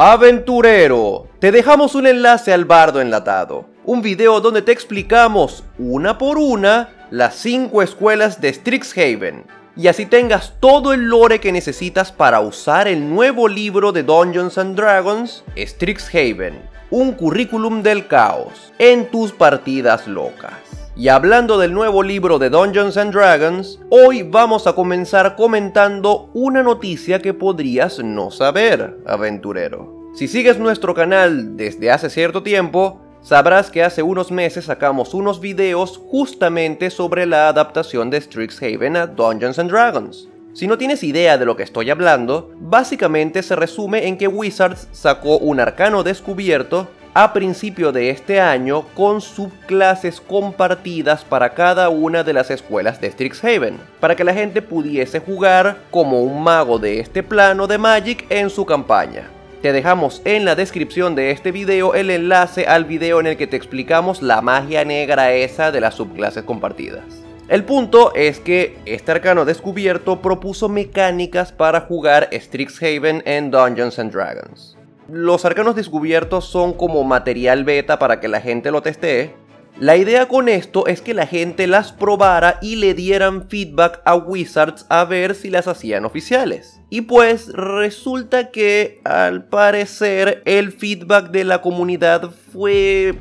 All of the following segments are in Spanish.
Aventurero, te dejamos un enlace al bardo enlatado, un video donde te explicamos una por una las 5 escuelas de Strixhaven, y así tengas todo el lore que necesitas para usar el nuevo libro de Dungeons and Dragons, Strixhaven, un currículum del caos, en tus partidas locas. Y hablando del nuevo libro de Dungeons and Dragons, hoy vamos a comenzar comentando una noticia que podrías no saber, aventurero. Si sigues nuestro canal desde hace cierto tiempo, sabrás que hace unos meses sacamos unos videos justamente sobre la adaptación de Strixhaven a Dungeons and Dragons. Si no tienes idea de lo que estoy hablando, básicamente se resume en que Wizards sacó un arcano descubierto a principio de este año con subclases compartidas para cada una de las escuelas de Strixhaven, para que la gente pudiese jugar como un mago de este plano de Magic en su campaña. Te dejamos en la descripción de este video el enlace al video en el que te explicamos la magia negra esa de las subclases compartidas. El punto es que este arcano descubierto propuso mecánicas para jugar Strixhaven en Dungeons and Dragons. Los arcanos descubiertos son como material beta para que la gente lo testee. La idea con esto es que la gente las probara y le dieran feedback a Wizards a ver si las hacían oficiales. Y pues resulta que al parecer el feedback de la comunidad fue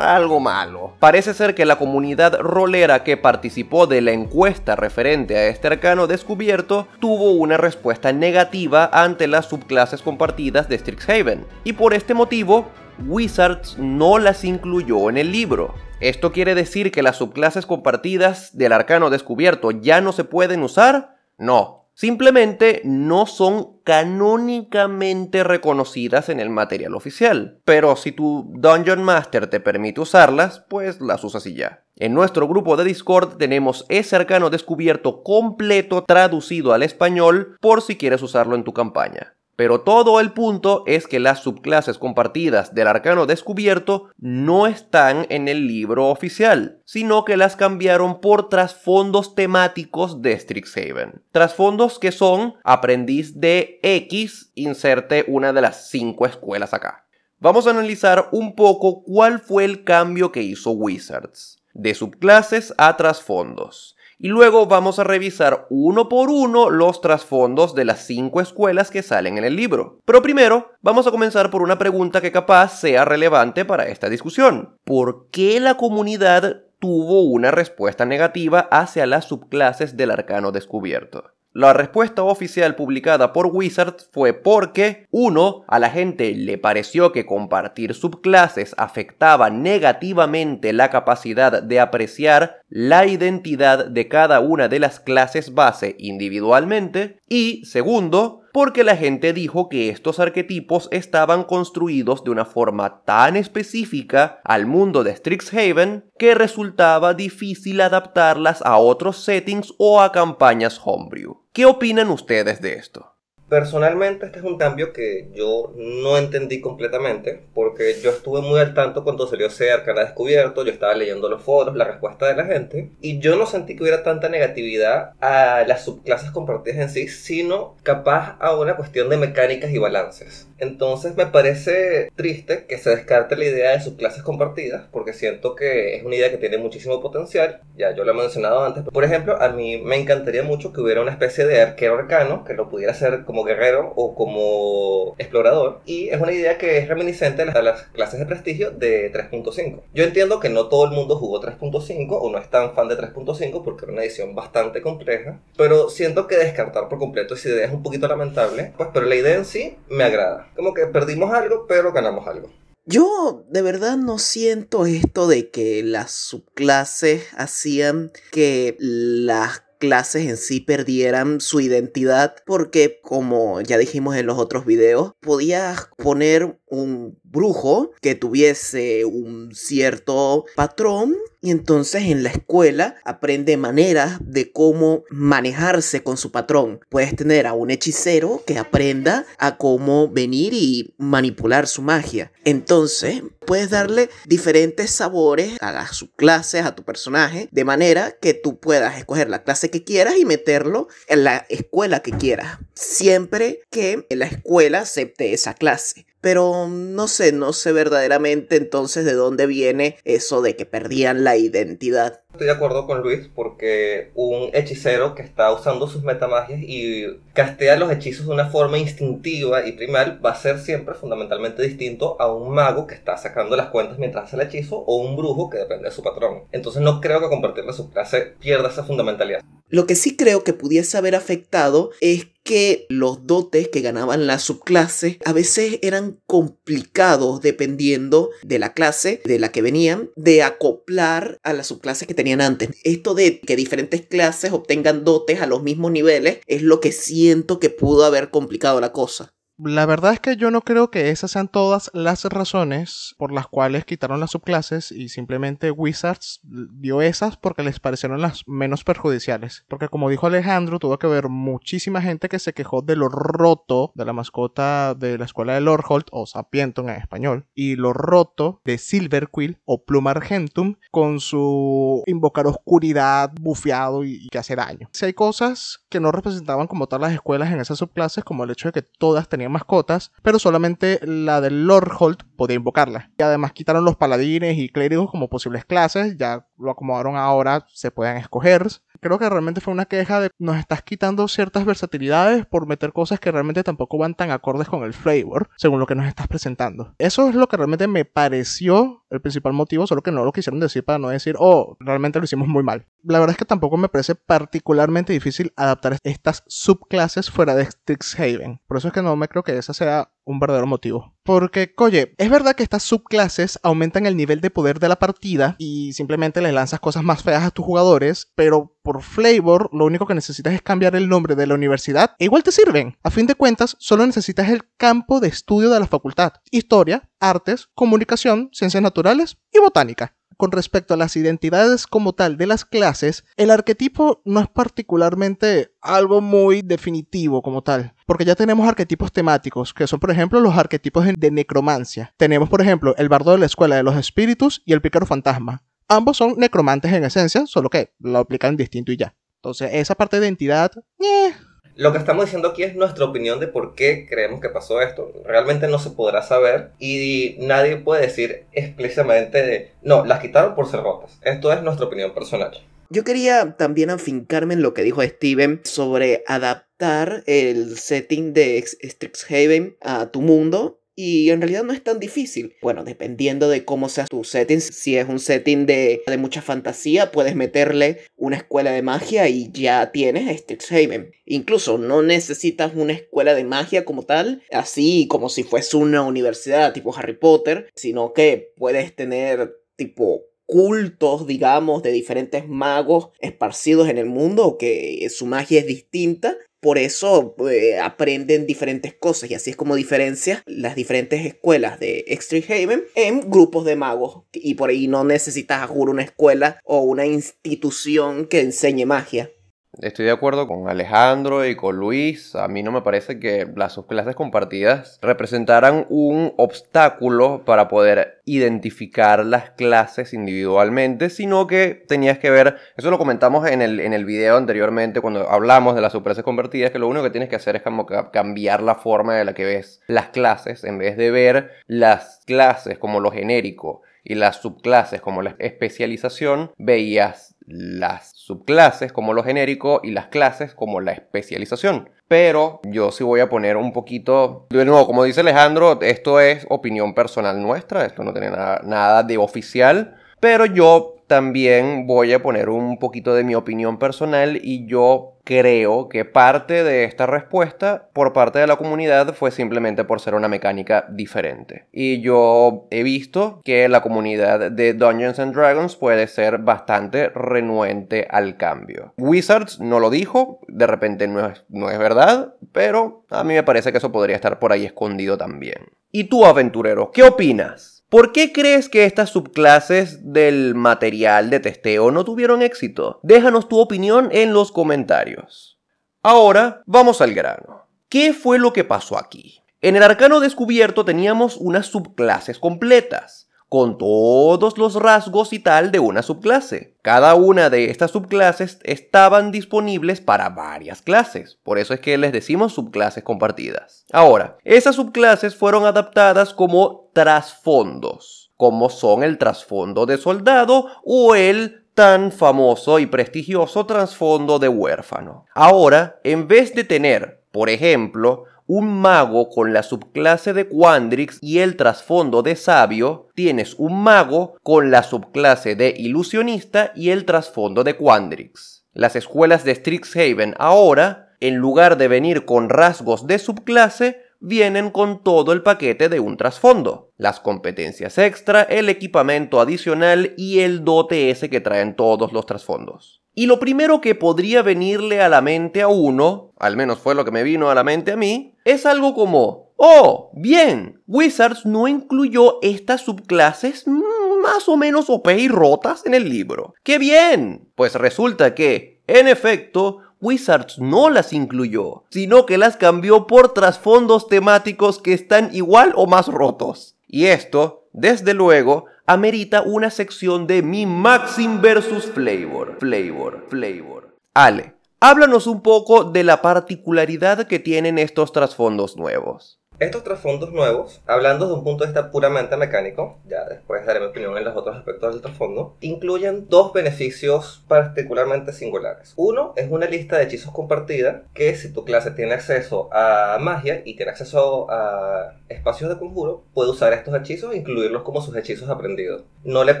algo malo. Parece ser que la comunidad rolera que participó de la encuesta referente a este arcano descubierto tuvo una respuesta negativa ante las subclases compartidas de Strixhaven, y por este motivo, Wizards no las incluyó en el libro. ¿Esto quiere decir que las subclases compartidas del arcano descubierto ya no se pueden usar? No, Simplemente no son canónicamente reconocidas en el material oficial. Pero si tu Dungeon Master te permite usarlas, pues las usas y ya. En nuestro grupo de Discord tenemos ese arcano descubierto completo traducido al español por si quieres usarlo en tu campaña. Pero todo el punto es que las subclases compartidas del arcano descubierto no están en el libro oficial, sino que las cambiaron por trasfondos temáticos de Strixhaven. Trasfondos que son aprendiz de X, inserte una de las cinco escuelas acá. Vamos a analizar un poco cuál fue el cambio que hizo Wizards, de subclases a trasfondos y luego vamos a revisar uno por uno los trasfondos de las cinco escuelas que salen en el libro. Pero primero, vamos a comenzar por una pregunta que capaz sea relevante para esta discusión. ¿Por qué la comunidad tuvo una respuesta negativa hacia las subclases del arcano descubierto? La respuesta oficial publicada por Wizards fue porque, uno, a la gente le pareció que compartir subclases afectaba negativamente la capacidad de apreciar la identidad de cada una de las clases base individualmente, y segundo, porque la gente dijo que estos arquetipos estaban construidos de una forma tan específica al mundo de Strixhaven que resultaba difícil adaptarlas a otros settings o a campañas homebrew. ¿Qué opinan ustedes de esto? Personalmente este es un cambio que yo no entendí completamente porque yo estuve muy al tanto cuando salió ese arcana descubierto, yo estaba leyendo los foros, la respuesta de la gente y yo no sentí que hubiera tanta negatividad a las subclases compartidas en sí, sino capaz a una cuestión de mecánicas y balances. Entonces me parece triste que se descarte la idea de subclases compartidas porque siento que es una idea que tiene muchísimo potencial, ya yo lo he mencionado antes. Por ejemplo, a mí me encantaría mucho que hubiera una especie de arquero arcano que lo pudiera hacer como guerrero o como explorador. Y es una idea que es reminiscente a las clases de prestigio de 3.5. Yo entiendo que no todo el mundo jugó 3.5 o no es tan fan de 3.5 porque era una edición bastante compleja. Pero siento que descartar por completo esa idea es un poquito lamentable. Pues, pero la idea en sí me agrada. Como que perdimos algo, pero ganamos algo. Yo de verdad no siento esto de que las subclases hacían que las clases en sí perdieran su identidad porque como ya dijimos en los otros videos podías poner un brujo que tuviese un cierto patrón y entonces en la escuela aprende maneras de cómo manejarse con su patrón. Puedes tener a un hechicero que aprenda a cómo venir y manipular su magia. Entonces puedes darle diferentes sabores a sus clases, a tu personaje, de manera que tú puedas escoger la clase que quieras y meterlo en la escuela que quieras. Siempre que la escuela acepte esa clase. Pero no sé, no sé verdaderamente entonces de dónde viene eso de que perdían la identidad. Estoy de acuerdo con Luis porque un hechicero que está usando sus metamagias y castea los hechizos de una forma instintiva y primal va a ser siempre fundamentalmente distinto a un mago que está sacando las cuentas mientras hace el hechizo o un brujo que depende de su patrón. Entonces no creo que compartirle su clase pierda esa fundamentalidad. Lo que sí creo que pudiese haber afectado es que los dotes que ganaban la subclase a veces eran complicados dependiendo de la clase de la que venían de acoplar a la subclase que tenían antes. Esto de que diferentes clases obtengan dotes a los mismos niveles es lo que siento que pudo haber complicado la cosa. La verdad es que yo no creo que esas sean todas las razones por las cuales quitaron las subclases y simplemente Wizards dio esas porque les parecieron las menos perjudiciales. Porque como dijo Alejandro, tuvo que haber muchísima gente que se quejó de lo roto de la mascota de la escuela de Lordholt o Sapientum en español y lo roto de Silverquill o Pluma Argentum con su invocar oscuridad bufeado y, que hace daño. Si hay cosas que no representaban como tal las escuelas en esas subclases como el hecho de que todas tenían mascotas, pero solamente la del Lord Holt podía invocarla. Y además quitaron los paladines y clérigos como posibles clases, ya lo acomodaron ahora, se pueden escoger. Creo que realmente fue una queja de nos estás quitando ciertas versatilidades por meter cosas que realmente tampoco van tan acordes con el flavor, según lo que nos estás presentando. Eso es lo que realmente me pareció el principal motivo, solo que no lo quisieron decir para no decir, oh, realmente lo hicimos muy mal. La verdad es que tampoco me parece particularmente difícil adaptar estas subclases fuera de Strixhaven. Por eso es que no me creo que ese sea un verdadero motivo. Porque, oye, es verdad que estas subclases aumentan el nivel de poder de la partida y simplemente les lanzas cosas más feas a tus jugadores, pero por flavor lo único que necesitas es cambiar el nombre de la universidad e igual te sirven. A fin de cuentas, solo necesitas el campo de estudio de la facultad. Historia, artes, comunicación, ciencias naturales y botánica con respecto a las identidades como tal de las clases, el arquetipo no es particularmente algo muy definitivo como tal, porque ya tenemos arquetipos temáticos, que son por ejemplo los arquetipos de necromancia. Tenemos por ejemplo el bardo de la escuela de los espíritus y el pícaro fantasma. Ambos son necromantes en esencia, solo que lo aplican distinto y ya. Entonces, esa parte de identidad, eh, lo que estamos diciendo aquí es nuestra opinión de por qué creemos que pasó esto. Realmente no se podrá saber y nadie puede decir explícitamente de, no, las quitaron por ser rotas. Esto es nuestra opinión personal. Yo quería también afincarme en lo que dijo Steven sobre adaptar el setting de Strixhaven a tu mundo y en realidad no es tan difícil. Bueno, dependiendo de cómo sea tu setting, si es un setting de, de mucha fantasía, puedes meterle una escuela de magia y ya tienes Strixhaven. Incluso no necesitas una escuela de magia como tal, así como si fuese una universidad tipo Harry Potter, sino que puedes tener tipo cultos, digamos, de diferentes magos esparcidos en el mundo, que su magia es distinta por eso eh, aprenden diferentes cosas y así es como diferencias las diferentes escuelas de Haven en grupos de magos. Y por ahí no necesitas, juro, una escuela o una institución que enseñe magia. Estoy de acuerdo con Alejandro y con Luis. A mí no me parece que las subclases compartidas representaran un obstáculo para poder identificar las clases individualmente, sino que tenías que ver, eso lo comentamos en el, en el video anteriormente cuando hablamos de las subclases compartidas, que lo único que tienes que hacer es como cambiar la forma de la que ves las clases, en vez de ver las clases como lo genérico y las subclases como la especialización, veías las subclases como lo genérico y las clases como la especialización. Pero yo sí voy a poner un poquito, de nuevo, como dice Alejandro, esto es opinión personal nuestra, esto no tiene nada, nada de oficial, pero yo también voy a poner un poquito de mi opinión personal y yo creo que parte de esta respuesta por parte de la comunidad fue simplemente por ser una mecánica diferente. Y yo he visto que la comunidad de Dungeons and Dragons puede ser bastante renuente al cambio. Wizards no lo dijo, de repente no es, no es verdad, pero a mí me parece que eso podría estar por ahí escondido también. ¿Y tú, aventurero, qué opinas? ¿Por qué crees que estas subclases del material de testeo no tuvieron éxito? Déjanos tu opinión en los comentarios. Ahora vamos al grano. ¿Qué fue lo que pasó aquí? En el arcano descubierto teníamos unas subclases completas con todos los rasgos y tal de una subclase. Cada una de estas subclases estaban disponibles para varias clases, por eso es que les decimos subclases compartidas. Ahora, esas subclases fueron adaptadas como trasfondos, como son el trasfondo de soldado o el tan famoso y prestigioso trasfondo de huérfano. Ahora, en vez de tener, por ejemplo, un mago con la subclase de Quandrix y el trasfondo de sabio, tienes un mago con la subclase de ilusionista y el trasfondo de Quandrix. Las escuelas de Strixhaven ahora, en lugar de venir con rasgos de subclase, vienen con todo el paquete de un trasfondo. Las competencias extra, el equipamiento adicional y el dote ese que traen todos los trasfondos. Y lo primero que podría venirle a la mente a uno, al menos fue lo que me vino a la mente a mí, es algo como, oh, bien, Wizards no incluyó estas subclases más o menos OP y rotas en el libro. ¡Qué bien! Pues resulta que, en efecto, Wizards no las incluyó, sino que las cambió por trasfondos temáticos que están igual o más rotos. Y esto, desde luego, amerita una sección de mi Maxim versus Flavor. Flavor, Flavor. Ale, háblanos un poco de la particularidad que tienen estos trasfondos nuevos. Estos trasfondos nuevos, hablando desde un punto de vista puramente mecánico, ya después daré mi opinión en los otros aspectos del trasfondo, incluyen dos beneficios particularmente singulares. Uno es una lista de hechizos compartida que si tu clase tiene acceso a magia y tiene acceso a espacios de conjuro, puede usar estos hechizos e incluirlos como sus hechizos aprendidos. No le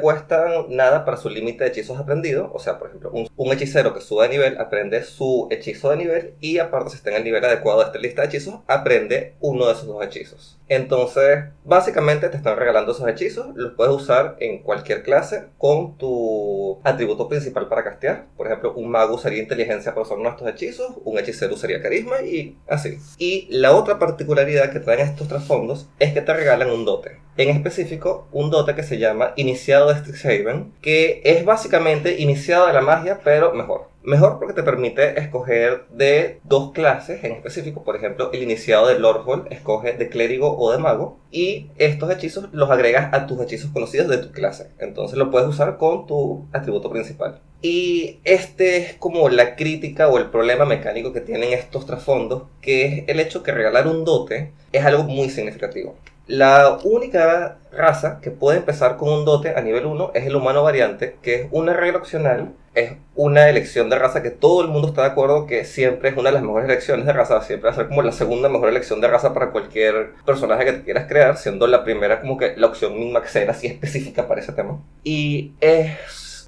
cuestan nada para su límite de hechizos aprendidos, o sea, por ejemplo, un, un, hechicero que sube de nivel aprende su hechizo de nivel y aparte si está en el nivel adecuado de esta lista de hechizos, aprende uno de hechizos. Entonces, básicamente te están regalando esos hechizos, los puedes usar en cualquier clase con tu atributo principal para castear. Por ejemplo, un mago usaría inteligencia para usar estos hechizos, un hechicero usaría carisma y así. Y la otra particularidad que traen estos trasfondos es que te regalan un dote. En específico, un dote que se llama Iniciado de Strixhaven, que es básicamente iniciado de la magia, pero mejor. Mejor porque te permite escoger de dos clases en específico. Por ejemplo, el iniciado de Lordhold escoge de clérigo o de mago. Y estos hechizos los agregas a tus hechizos conocidos de tu clase. Entonces lo puedes usar con tu atributo principal. Y este es como la crítica o el problema mecánico que tienen estos trasfondos, que es el hecho que regalar un dote es algo muy significativo. La única raza que puede empezar con un dote a nivel 1 es el humano variante, que es una regla opcional, es una elección de raza que todo el mundo está de acuerdo que siempre es una de las mejores elecciones de raza, siempre va a ser como la segunda mejor elección de raza para cualquier personaje que te quieras crear, siendo la primera como que la opción min maxera así específica para ese tema. Y es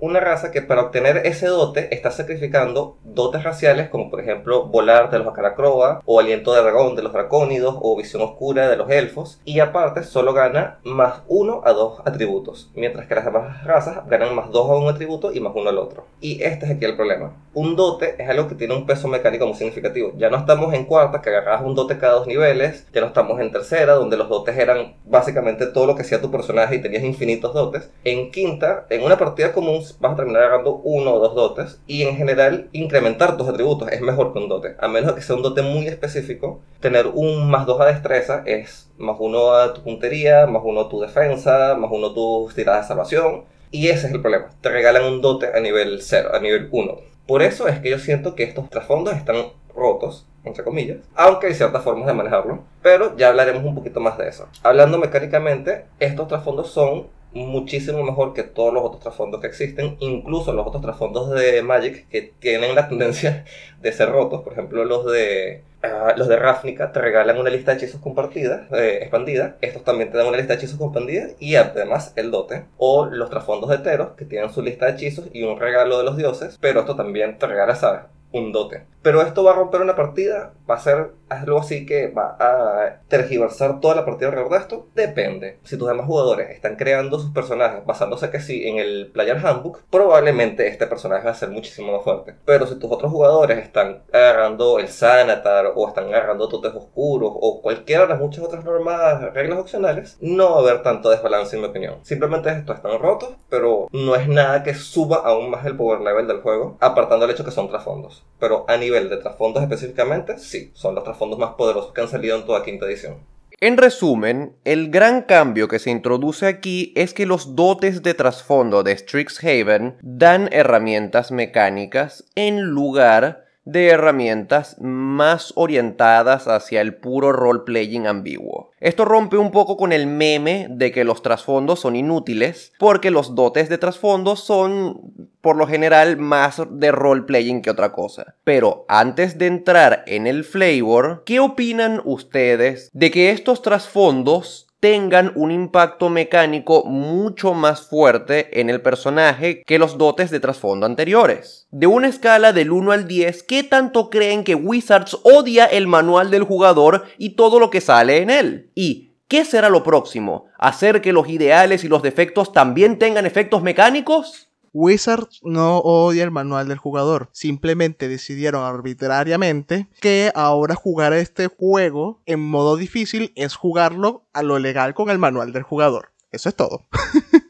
una raza que para obtener ese dote está sacrificando dotes raciales como por ejemplo volar de los acaracroa o aliento de dragón de los dracónidos o visión oscura de los elfos y aparte solo gana más uno a dos atributos mientras que las demás razas ganan más dos a un atributo y más uno al otro. Y este es aquí el problema. Un dote es algo que tiene un peso mecánico muy significativo. Ya no estamos en cuarta que agarras un dote cada dos niveles ya no estamos en tercera donde los dotes eran básicamente todo lo que hacía tu personaje y tenías infinitos dotes. En quinta en una partida común vas a terminar agarrando uno o dos dotes. Y en general, incrementar tus atributos es mejor que un dote. A menos que sea un dote muy específico, tener un más dos a destreza es más uno a tu puntería, más uno a tu defensa, más uno a tus tiradas de salvación. Y ese es el problema. Te regalan un dote a nivel 0, a nivel 1. Por eso es que yo siento que estos trasfondos están rotos, entre comillas, aunque hay ciertas formas de manejarlo, pero ya hablaremos un poquito más de eso. Hablando mecánicamente, estos trasfondos son muchísimo mejor que todos los otros trasfondos que existen, incluso los otros trasfondos de Magic que tienen la tendencia de ser rotos, por ejemplo los de ah, los de Ravnica te regalan una lista de hechizos compartida, eh, expandida, estos también te dan una lista de hechizos expandida y además el dote, o los trasfondos de Teros que tienen su lista de hechizos y un regalo de los dioses, pero esto también te regala, ¿sabes? un dote. Pero esto va a romper una partida, va a ser algo así que va a tergiversar toda la partida alrededor de esto. Depende. Si tus demás jugadores están creando sus personajes basándose que sí en el Player Handbook, probablemente este personaje va a ser muchísimo más fuerte. Pero si tus otros jugadores están agarrando el Sanatar o están agarrando totes oscuros o cualquiera de las muchas otras normas, reglas opcionales, no va a haber tanto desbalance en mi opinión. Simplemente estos están rotos, pero no es nada que suba aún más el power level del juego, apartando el hecho que son trasfondos pero a nivel de trasfondos específicamente, sí, son los trasfondos más poderosos que han salido en toda quinta edición. En resumen, el gran cambio que se introduce aquí es que los dotes de trasfondo de Strixhaven dan herramientas mecánicas en lugar de herramientas más orientadas hacia el puro role-playing ambiguo. Esto rompe un poco con el meme de que los trasfondos son inútiles, porque los dotes de trasfondo son por lo general más de role-playing que otra cosa. Pero antes de entrar en el flavor, ¿qué opinan ustedes de que estos trasfondos tengan un impacto mecánico mucho más fuerte en el personaje que los dotes de trasfondo anteriores. De una escala del 1 al 10, ¿qué tanto creen que Wizards odia el manual del jugador y todo lo que sale en él? Y ¿Qué será lo próximo? ¿Hacer que los ideales y los defectos también tengan efectos mecánicos? Wizards no odia el manual del jugador, simplemente decidieron arbitrariamente que ahora jugar este juego en modo difícil es jugarlo a lo legal con el manual del jugador. Eso es todo.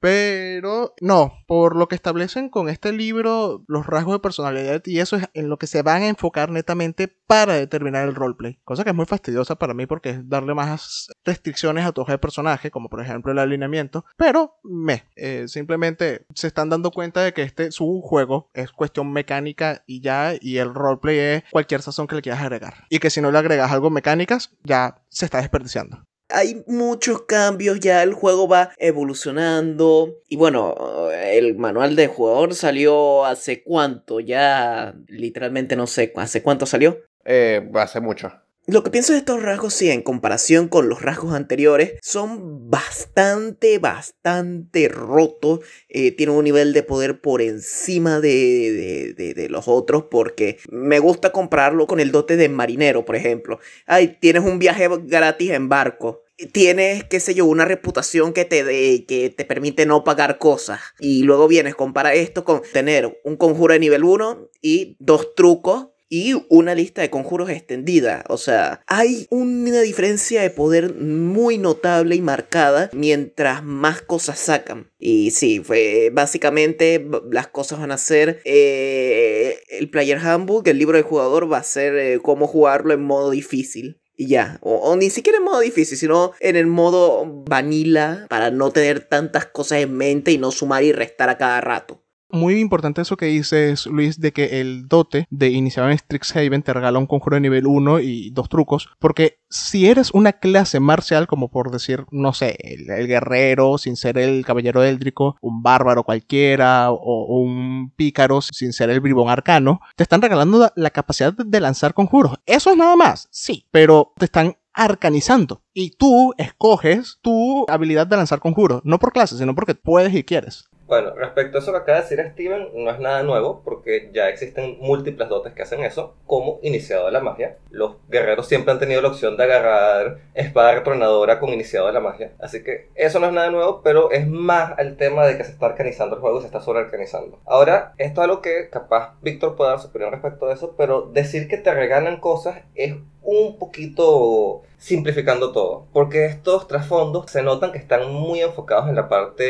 Pero no, por lo que establecen con este libro, los rasgos de personalidad y eso es en lo que se van a enfocar netamente para determinar el roleplay. Cosa que es muy fastidiosa para mí porque es darle más restricciones a tu hoja de personaje, como por ejemplo el alineamiento. Pero me, eh, simplemente se están dando cuenta de que este su juego es cuestión mecánica y ya, y el roleplay es cualquier sazón que le quieras agregar. Y que si no le agregas algo mecánicas, ya se está desperdiciando hay muchos cambios, ya el juego va evolucionando. Y bueno, el manual de jugador salió hace cuánto, ya literalmente no sé, ¿hace cuánto salió? Eh, hace mucho. Lo que pienso de estos rasgos, sí, en comparación con los rasgos anteriores, son bastante, bastante rotos. Eh, tienen un nivel de poder por encima de, de, de, los otros, porque me gusta comprarlo con el dote de marinero, por ejemplo. Ay, tienes un viaje gratis en barco tienes, qué sé yo, una reputación que te, de, que te permite no pagar cosas. Y luego vienes, compara esto con tener un conjuro de nivel 1 y dos trucos y una lista de conjuros extendida. O sea, hay una diferencia de poder muy notable y marcada mientras más cosas sacan. Y sí, fue, básicamente las cosas van a ser eh, el Player Handbook, el libro del jugador va a ser eh, cómo jugarlo en modo difícil. Y ya, o, o, ni siquiera en modo difícil, sino en el modo vanilla para no tener tantas cosas en mente y no sumar y restar a cada rato. Muy importante eso que dices, Luis, de que el dote de iniciar en Strixhaven te regala un conjuro de nivel 1 y dos trucos, porque si eres una clase marcial, como por decir, no sé, el, guerrero sin ser el caballero éldrico, un bárbaro cualquiera, o, un pícaro sin ser el bribón arcano, te están regalando la capacidad de lanzar conjuros. Eso es nada más, sí, pero te están arcanizando. Y tú escoges tu habilidad de lanzar conjuros, no por clase, sino porque puedes y quieres. Bueno, respecto a eso que acaba de decir Steven, no es nada nuevo porque ya existen múltiples dotes que hacen eso, como iniciado de la magia. Los guerreros siempre han tenido la opción de agarrar espada retronadora con iniciado de la magia. Así que eso no es nada nuevo, pero es más el tema de que se está arcanizando el juego, se está sobre arcanizando. Ahora, esto es algo que capaz Víctor puede dar su opinión respecto a eso, pero decir que te regalan cosas es un poquito simplificando todo, porque estos trasfondos se notan que están muy enfocados en la parte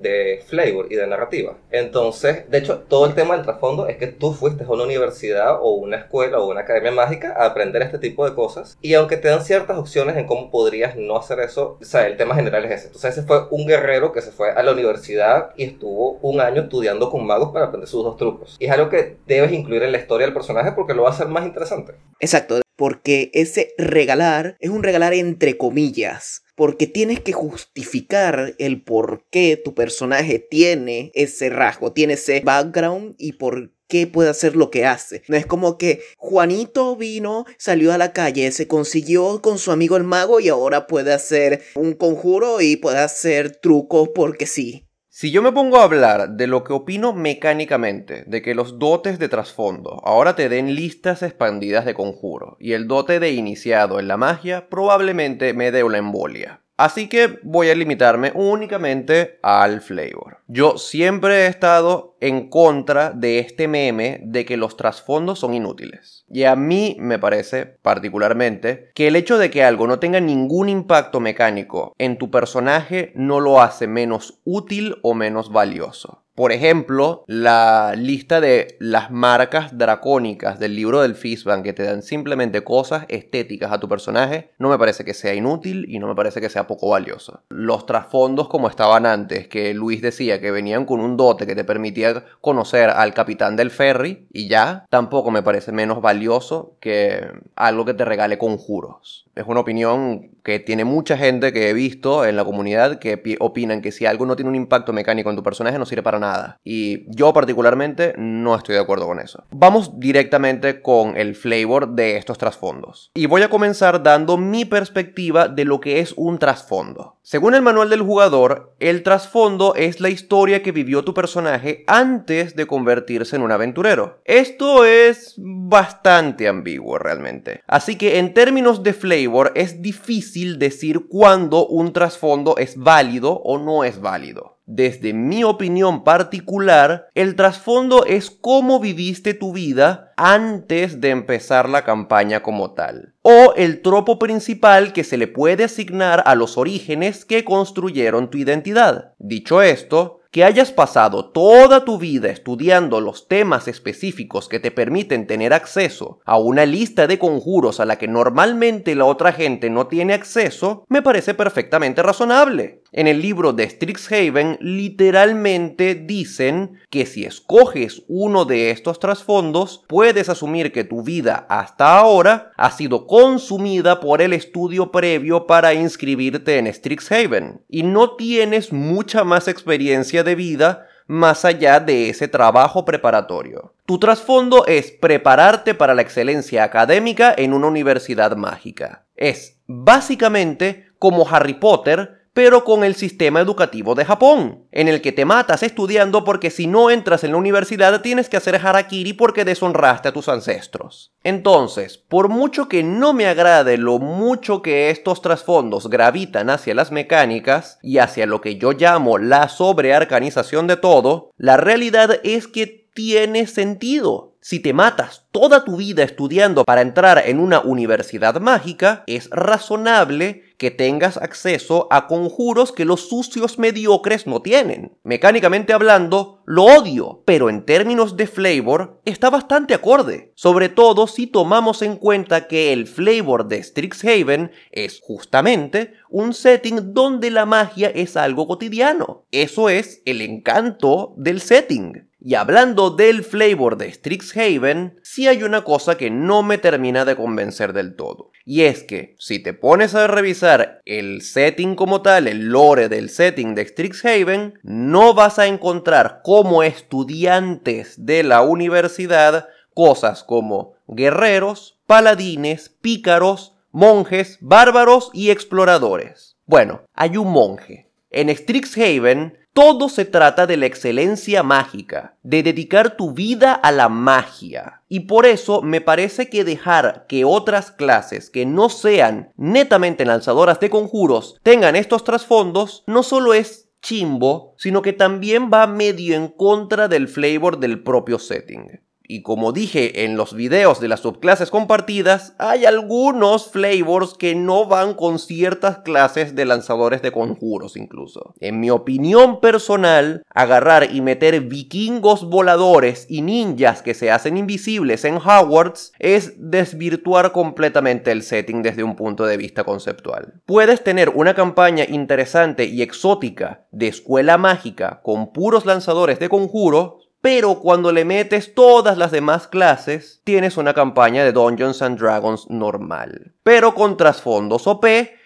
de flavor y de narrativa. Entonces, de hecho, todo el tema del trasfondo es que tú fuiste a una universidad o una escuela o una academia mágica a aprender este tipo de cosas, y aunque te dan ciertas opciones en cómo podrías no hacer eso, o sea, el tema general es ese. Entonces, ese fue un guerrero que se fue a la universidad y estuvo un año estudiando con magos para aprender sus dos trucos. Y es algo que debes incluir en la historia del personaje porque lo va a hacer más interesante. Exacto, porque ese regalar es un regalar entre comillas. Porque tienes que justificar el por qué tu personaje tiene ese rasgo, tiene ese background y por qué puede hacer lo que hace. No es como que Juanito vino, salió a la calle, se consiguió con su amigo el mago y ahora puede hacer un conjuro y puede hacer trucos porque sí. Si yo me pongo a hablar de lo que opino mecánicamente, de que los dotes de trasfondo ahora te den listas expandidas de conjuro, y el dote de iniciado en la magia probablemente me dé una embolia. Así que voy a limitarme únicamente al flavor. Yo siempre he estado en contra de este meme de que los trasfondos son inútiles. Y a mí me parece particularmente que el hecho de que algo no tenga ningún impacto mecánico en tu personaje no lo hace menos útil o menos valioso. Por ejemplo, la lista de las marcas dracónicas del libro del Fistbank que te dan simplemente cosas estéticas a tu personaje, no me parece que sea inútil y no me parece que sea poco valioso. Los trasfondos como estaban antes, que Luis decía que venían con un dote que te permitía conocer al capitán del ferry y ya, tampoco me parece menos valioso que algo que te regale conjuros. Es una opinión que tiene mucha gente que he visto en la comunidad que opinan que si algo no tiene un impacto mecánico en tu personaje no sirve para nada. Y yo particularmente no estoy de acuerdo con eso. Vamos directamente con el flavor de estos trasfondos. Y voy a comenzar dando mi perspectiva de lo que es un trasfondo. Según el manual del jugador, el trasfondo es la historia que vivió tu personaje antes de convertirse en un aventurero. Esto es bastante ambiguo realmente. Así que en términos de flavor es difícil decir cuándo un trasfondo es válido o no es válido. Desde mi opinión particular, el trasfondo es cómo viviste tu vida antes de empezar la campaña como tal. O el tropo principal que se le puede asignar a los orígenes que construyeron tu identidad. Dicho esto, que hayas pasado toda tu vida estudiando los temas específicos que te permiten tener acceso a una lista de conjuros a la que normalmente la otra gente no tiene acceso, me parece perfectamente razonable. En el libro de Strixhaven literalmente dicen que si escoges uno de estos trasfondos, puedes asumir que tu vida hasta ahora ha sido consumida por el estudio previo para inscribirte en Strixhaven y no tienes mucha más experiencia de vida más allá de ese trabajo preparatorio. Tu trasfondo es prepararte para la excelencia académica en una universidad mágica. Es básicamente como Harry Potter pero con el sistema educativo de Japón, en el que te matas estudiando porque si no entras en la universidad tienes que hacer harakiri porque deshonraste a tus ancestros. Entonces, por mucho que no me agrade lo mucho que estos trasfondos gravitan hacia las mecánicas y hacia lo que yo llamo la sobrearcanización de todo, la realidad es que tiene sentido. Si te matas toda tu vida estudiando para entrar en una universidad mágica, es razonable que tengas acceso a conjuros que los sucios mediocres no tienen. Mecánicamente hablando, lo odio, pero en términos de flavor está bastante acorde, sobre todo si tomamos en cuenta que el flavor de Strixhaven es justamente un setting donde la magia es algo cotidiano. Eso es el encanto del setting. Y hablando del flavor de Strixhaven, sí hay una cosa que no me termina de convencer del todo. Y es que, si te pones a revisar el setting como tal, el lore del setting de Strixhaven, no vas a encontrar como estudiantes de la universidad cosas como guerreros, paladines, pícaros, monjes, bárbaros y exploradores. Bueno, hay un monje. En Strixhaven todo se trata de la excelencia mágica, de dedicar tu vida a la magia. Y por eso me parece que dejar que otras clases que no sean netamente lanzadoras de conjuros tengan estos trasfondos no solo es chimbo, sino que también va medio en contra del flavor del propio setting. Y como dije en los videos de las subclases compartidas, hay algunos flavors que no van con ciertas clases de lanzadores de conjuros incluso. En mi opinión personal, agarrar y meter vikingos voladores y ninjas que se hacen invisibles en Hogwarts es desvirtuar completamente el setting desde un punto de vista conceptual. Puedes tener una campaña interesante y exótica de escuela mágica con puros lanzadores de conjuros pero cuando le metes todas las demás clases, tienes una campaña de Dungeons and Dragons normal, pero con trasfondos OP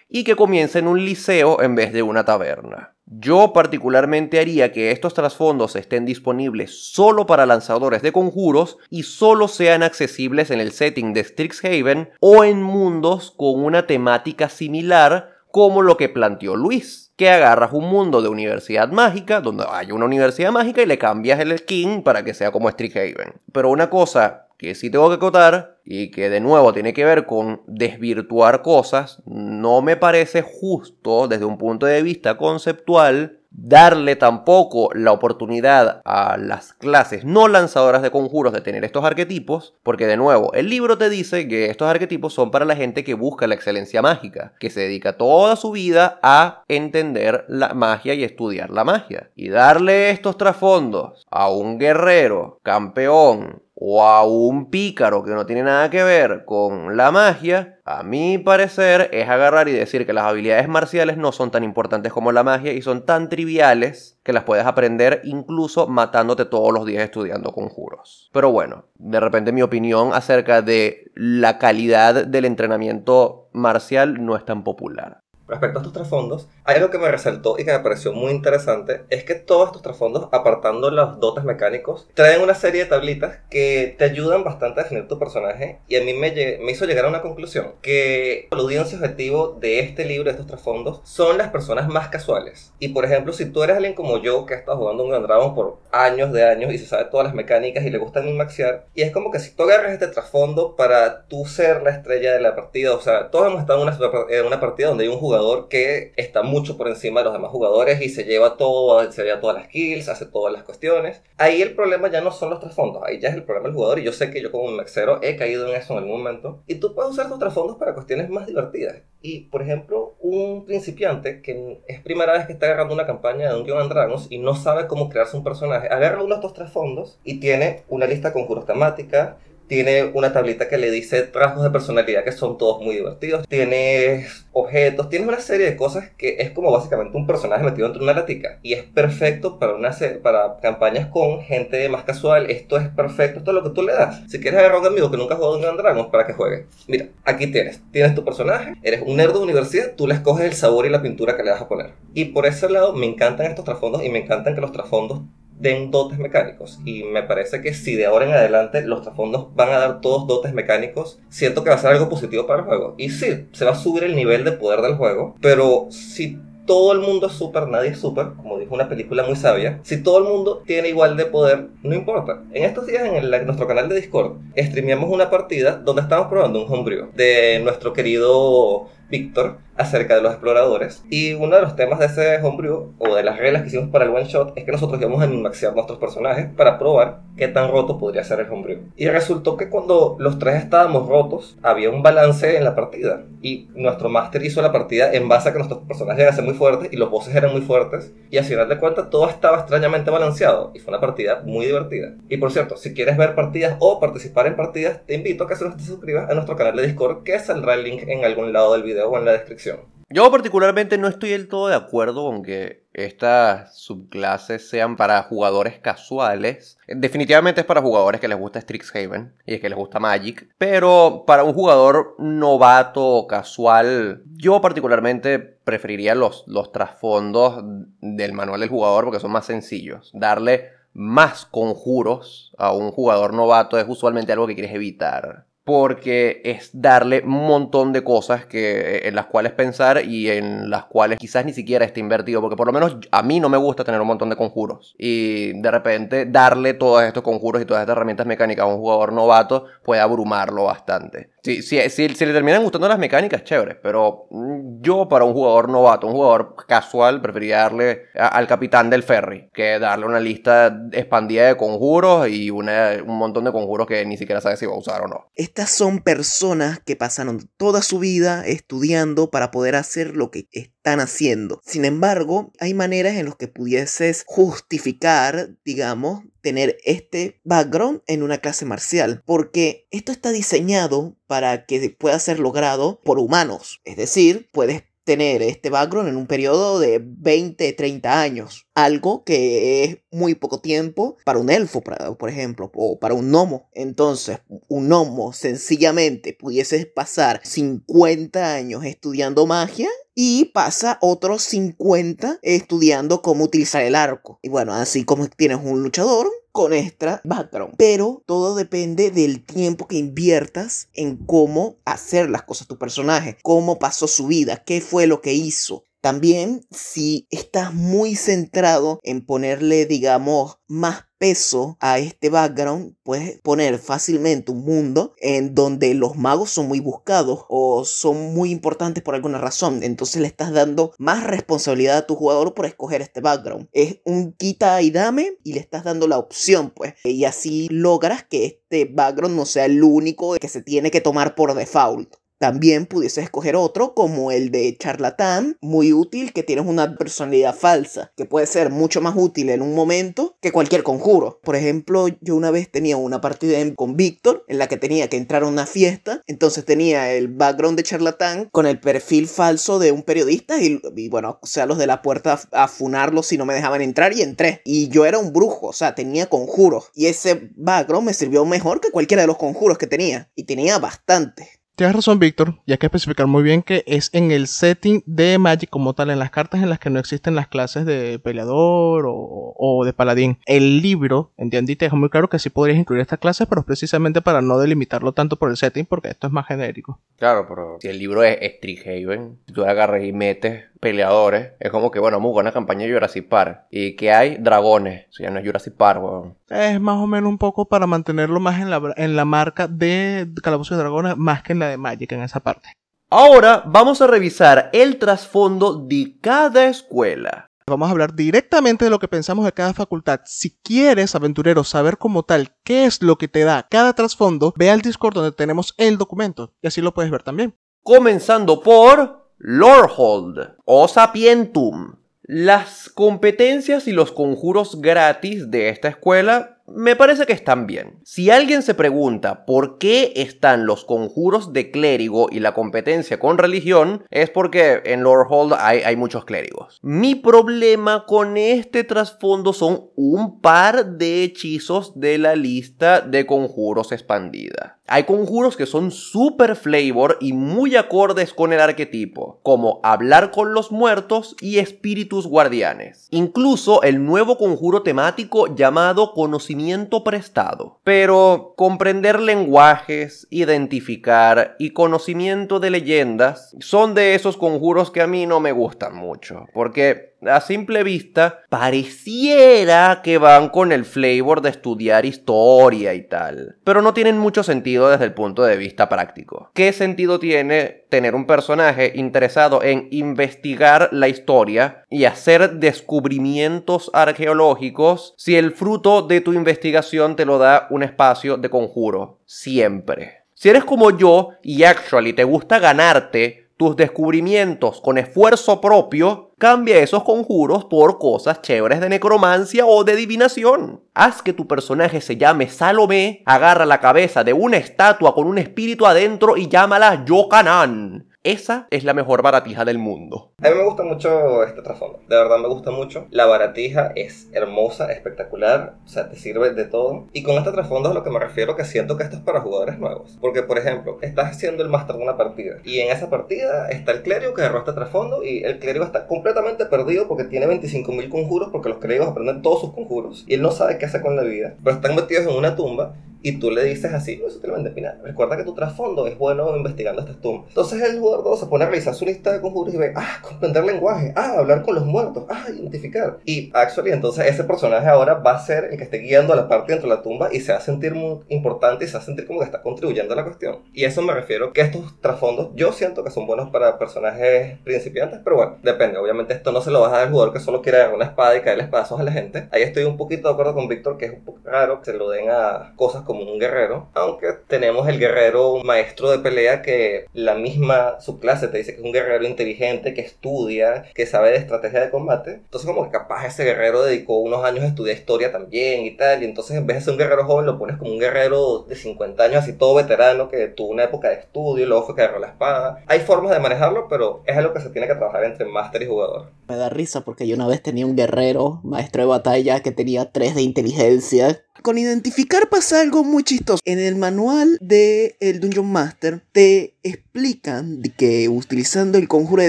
y que comienza en un liceo en vez de una taberna. Yo particularmente haría que estos trasfondos estén disponibles solo para lanzadores de conjuros y solo sean accesibles en el setting de Strixhaven o en mundos con una temática similar como lo que planteó Luis, que agarras un mundo de universidad mágica, donde hay una universidad mágica y le cambias el skin para que sea como Strixhaven. Pero una cosa que sí tengo que acotar y que de nuevo tiene que ver con desvirtuar cosas, no me parece justo desde un punto de vista conceptual darle tampoco la oportunidad a las clases no lanzadoras de conjuros de tener estos arquetipos, porque de nuevo, el libro te dice que estos arquetipos son para la gente que busca la excelencia mágica, que se dedica toda su vida a entender la magia y estudiar la magia. Y darle estos trasfondos a un guerrero, campeón, o a un pícaro que no tiene nada que ver con la magia, a mi parecer es agarrar y decir que las habilidades marciales no son tan importantes como la magia y son tan triviales que las puedes aprender incluso matándote todos los días estudiando conjuros. Pero bueno, de repente mi opinión acerca de la calidad del entrenamiento marcial no es tan popular. Respecto a estos trasfondos, hay algo que me resaltó y que me pareció muy interesante, es que todos estos trasfondos, apartando los dotes mecánicos, traen una serie de tablitas que te ayudan bastante a definir tu personaje y a mí me, me hizo llegar a una conclusión, que la audiencia objetivo de este libro, de estos trasfondos, son las personas más casuales. Y por ejemplo, si tú eres alguien como yo que ha estado jugando un Dragon por años de años y se sabe todas las mecánicas y le gusta maxear, y es como que si tú agarras este trasfondo para tú ser la estrella de la partida, o sea, todos hemos estado en una, en una partida donde hay un jugador que está mucho por encima de los demás jugadores y se lleva todo, se lleva todas las kills, hace todas las cuestiones. Ahí el problema ya no son los trasfondos, ahí ya es el problema del jugador y yo sé que yo como un maxero he caído en eso en algún momento. Y tú puedes usar tus trasfondos para cuestiones más divertidas. Y, por ejemplo, un principiante que es primera vez que está agarrando una campaña de Dungeons and Dragons y no sabe cómo crearse un personaje, agarra uno de estos trasfondos y tiene una lista con conjuros temática, tiene una tablita que le dice rasgos de personalidad que son todos muy divertidos. Tiene objetos, tiene una serie de cosas que es como básicamente un personaje metido dentro de una latica. Y es perfecto para, una para campañas con gente más casual. Esto es perfecto, esto es lo que tú le das. Si quieres agarrar a un amigo que nunca ha jugado en Dragons para que juegue. Mira, aquí tienes. Tienes tu personaje, eres un nerd de universidad, tú le escoges el sabor y la pintura que le vas a poner. Y por ese lado me encantan estos trasfondos y me encantan que los trasfondos den dotes mecánicos. Y me parece que si de ahora en adelante los trasfondos van a dar todos dotes mecánicos, siento que va a ser algo positivo para el juego. Y sí, se va a subir el nivel de poder del juego, pero si todo el mundo es super, nadie es super, como dijo una película muy sabia. Si todo el mundo tiene igual de poder, no importa. En estos días en, nuestro canal de Discord, streameamos una partida donde estábamos probando un homebrew de nuestro querido Víctor acerca de los exploradores. Y uno de los temas de ese homebrew, o de las reglas que hicimos para el one shot, es que nosotros íbamos a maxear nuestros personajes para probar qué tan roto podría ser el homebrew. Y resultó que cuando los tres estábamos rotos, había un balance en la partida. Y nuestro máster hizo la partida en base a que nuestros personajes eran muy fuertes y los bosses eran muy fuertes. Y al final de cuentas todo estaba extrañamente balanceado. Y fue una partida muy divertida. Y por cierto, si quieres ver partidas o participar en partidas, te invito a que te suscribas a nuestro canal de Discord, que saldrá el link en algún lado del video o en la descripción. Yo particularmente no estoy del todo de acuerdo con que estas subclases sean para jugadores casuales. Definitivamente es para jugadores que les gusta Strixhaven y que les gusta Magic. Pero para un jugador novato casual, yo particularmente preferiría los, los trasfondos del manual del jugador porque son más sencillos. Darle más conjuros a un jugador novato es usualmente algo que quieres evitar porque es darle un montón de cosas que, en las cuales pensar y en las cuales quizás ni siquiera esté invertido, porque por lo menos a mí no me gusta tener un montón de conjuros. Y de repente darle todos estos conjuros y todas estas herramientas mecánicas a un jugador novato puede abrumarlo bastante. Si, si, si, le terminan gustando las mecánicas, chévere, pero mm, yo para un jugador novato, un jugador casual, preferiría darle al capitán del ferry que darle una lista expandida de conjuros y una, un montón de conjuros que ni siquiera sabe si va a usar o no. Estas son personas que pasaron toda su vida estudiando para poder hacer lo que están haciendo. Sin embargo, hay maneras en las que pudieses justificar, digamos, tener este background en una clase marcial, porque esto está diseñado para que pueda ser logrado por humanos, es decir, puedes tener este background en un periodo de 20, 30 años. Algo que es muy poco tiempo para un elfo, por ejemplo, o para un gnomo. Entonces, un gnomo sencillamente pudiese pasar 50 años estudiando magia y pasa otros 50 estudiando cómo utilizar el arco. Y bueno, así como tienes un luchador con extra background. Pero todo depende del tiempo que inviertas en cómo hacer las cosas tu personaje, cómo pasó su vida, qué fue lo que hizo. También si estás muy centrado en ponerle, digamos, más peso a este background, puedes poner fácilmente un mundo en donde los magos son muy buscados o son muy importantes por alguna razón. Entonces le estás dando más responsabilidad a tu jugador por escoger este background. Es un quita y dame y le estás dando la opción, pues. Y así logras que este background no sea el único que se tiene que tomar por default. También pudiese escoger otro como el de charlatán, muy útil, que tienes una personalidad falsa, que puede ser mucho más útil en un momento que cualquier conjuro. Por ejemplo, yo una vez tenía una partida con Víctor en la que tenía que entrar a una fiesta, entonces tenía el background de charlatán con el perfil falso de un periodista y, bueno, o sea, los de la puerta a funarlos si no me dejaban entrar y entré. Y yo era un brujo, o sea, tenía conjuros. Y ese background me sirvió mejor que cualquiera de los conjuros que tenía. Y tenía bastante. Tienes razón, Víctor, y hay que especificar muy bien que es en el setting de Magic como tal, en las cartas en las que no existen las clases de peleador o, de paladín. El libro, entiendo y te deja muy claro que sí podrías incluir estas clases, pero precisamente para no delimitarlo tanto por el setting, porque esto es más genérico. Claro, pero si el libro es Strixhaven, tú agarras y metes peleadores. Es como que, bueno, muy una campaña de Jurassic Park. ¿Y que hay? Dragones. O sea, no es Jurassic Park, weón. Es más o menos un poco para mantenerlo más en la, en la marca de Calabozo de Dragones, más que en la de Magic en esa parte. Ahora vamos a revisar el trasfondo de cada escuela. Vamos a hablar directamente de lo que pensamos de cada facultad. Si quieres, aventurero, saber como tal qué es lo que te da cada trasfondo, ve al Discord donde tenemos el documento y así lo puedes ver también. Comenzando por Lorehold o Sapientum. Las competencias y los conjuros gratis de esta escuela me parece que están bien. Si alguien se pregunta por qué están los conjuros de clérigo y la competencia con religión, es porque en Lorehold hay, hay muchos clérigos. Mi problema con este trasfondo son un par de hechizos de la lista de conjuros expandida. Hay conjuros que son super flavor y muy acordes con el arquetipo, como hablar con los muertos y espíritus guardianes. Incluso el nuevo conjuro temático llamado conocimiento prestado. Pero comprender lenguajes, identificar y conocimiento de leyendas son de esos conjuros que a mí no me gustan mucho, porque a simple vista, pareciera que van con el flavor de estudiar historia y tal. Pero no tienen mucho sentido desde el punto de vista práctico. ¿Qué sentido tiene tener un personaje interesado en investigar la historia y hacer descubrimientos arqueológicos si el fruto de tu investigación te lo da un espacio de conjuro? Siempre. Si eres como yo y actually te gusta ganarte tus descubrimientos con esfuerzo propio, Cambia esos conjuros por cosas chéveres de necromancia o de adivinación. Haz que tu personaje se llame Salomé, agarra la cabeza de una estatua con un espíritu adentro y llámala Yokanan. Esa es la mejor baratija del mundo. A mí me gusta mucho este trasfondo. De verdad me gusta mucho. La baratija es hermosa, espectacular. O sea, te sirve de todo. Y con este trasfondo es a lo que me refiero que siento que esto es para jugadores nuevos. Porque, por ejemplo, estás haciendo el máster de una partida. Y en esa partida está el clérigo que agarró este trasfondo. Y el clérigo está completamente perdido porque tiene 25.000 conjuros. Porque los clérigos aprenden todos sus conjuros. Y él no sabe qué hacer con la vida. Pero están metidos en una tumba y tú le dices así, no, sutilmente, mira, recuerda que tu trasfondo es bueno investigando estas tumbas. Entonces el jugador se pone a revisar su lista de conjuros y ve, ah, comprender lenguaje, ah, hablar con los muertos, ah, identificar. Y actually, entonces ese personaje ahora va a ser el que esté guiando a la parte dentro de la tumba y se va a sentir muy importante y se va a sentir como que está contribuyendo a la cuestión. Y eso me refiero que estos trasfondos yo siento que son buenos para personajes principiantes, pero bueno, depende. Obviamente esto no se lo vas a dar al jugador que solo quiere una espada y caerle espadazos a la gente. Ahí estoy un poquito de acuerdo con Víctor que es un poco raro que se lo den a cosas como un guerrero, aunque tenemos el guerrero maestro de pelea que la misma subclase te dice que es un guerrero inteligente, que estudia, que sabe de estrategia de combate. Entonces como que capaz ese guerrero dedicó unos años a estudiar historia también y tal. Y entonces en vez de ser un guerrero joven lo pones como un guerrero de 50 años así todo veterano que tuvo una época de estudio luego fue que agarró la espada. Hay formas de manejarlo, pero es algo que se tiene que trabajar entre máster y jugador. Me da risa porque yo una vez tenía un guerrero, maestro de batalla, que tenía 3 de inteligencia. Con identificar pasa algo muy chistoso. En el manual de el Dungeon Master te explican que utilizando el conjuro de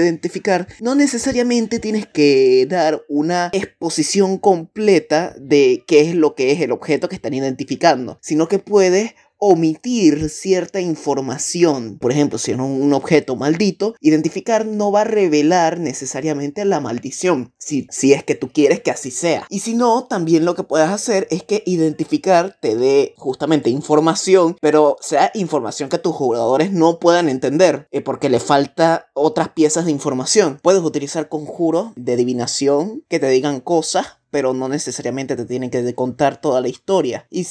identificar no necesariamente tienes que dar una exposición completa de qué es lo que es el objeto que están identificando, sino que puedes omitir cierta información. Por ejemplo, si es un objeto maldito, identificar no va a revelar necesariamente la maldición, si, es que tú quieres que así sea. Y si no, también lo que puedes hacer es que identificar te dé justamente información, pero sea información que tus jugadores no puedan entender, eh, porque le falta otras piezas de información. Puedes utilizar conjuros de adivinación que te digan cosas, pero no necesariamente te tienen que contar toda la historia. Y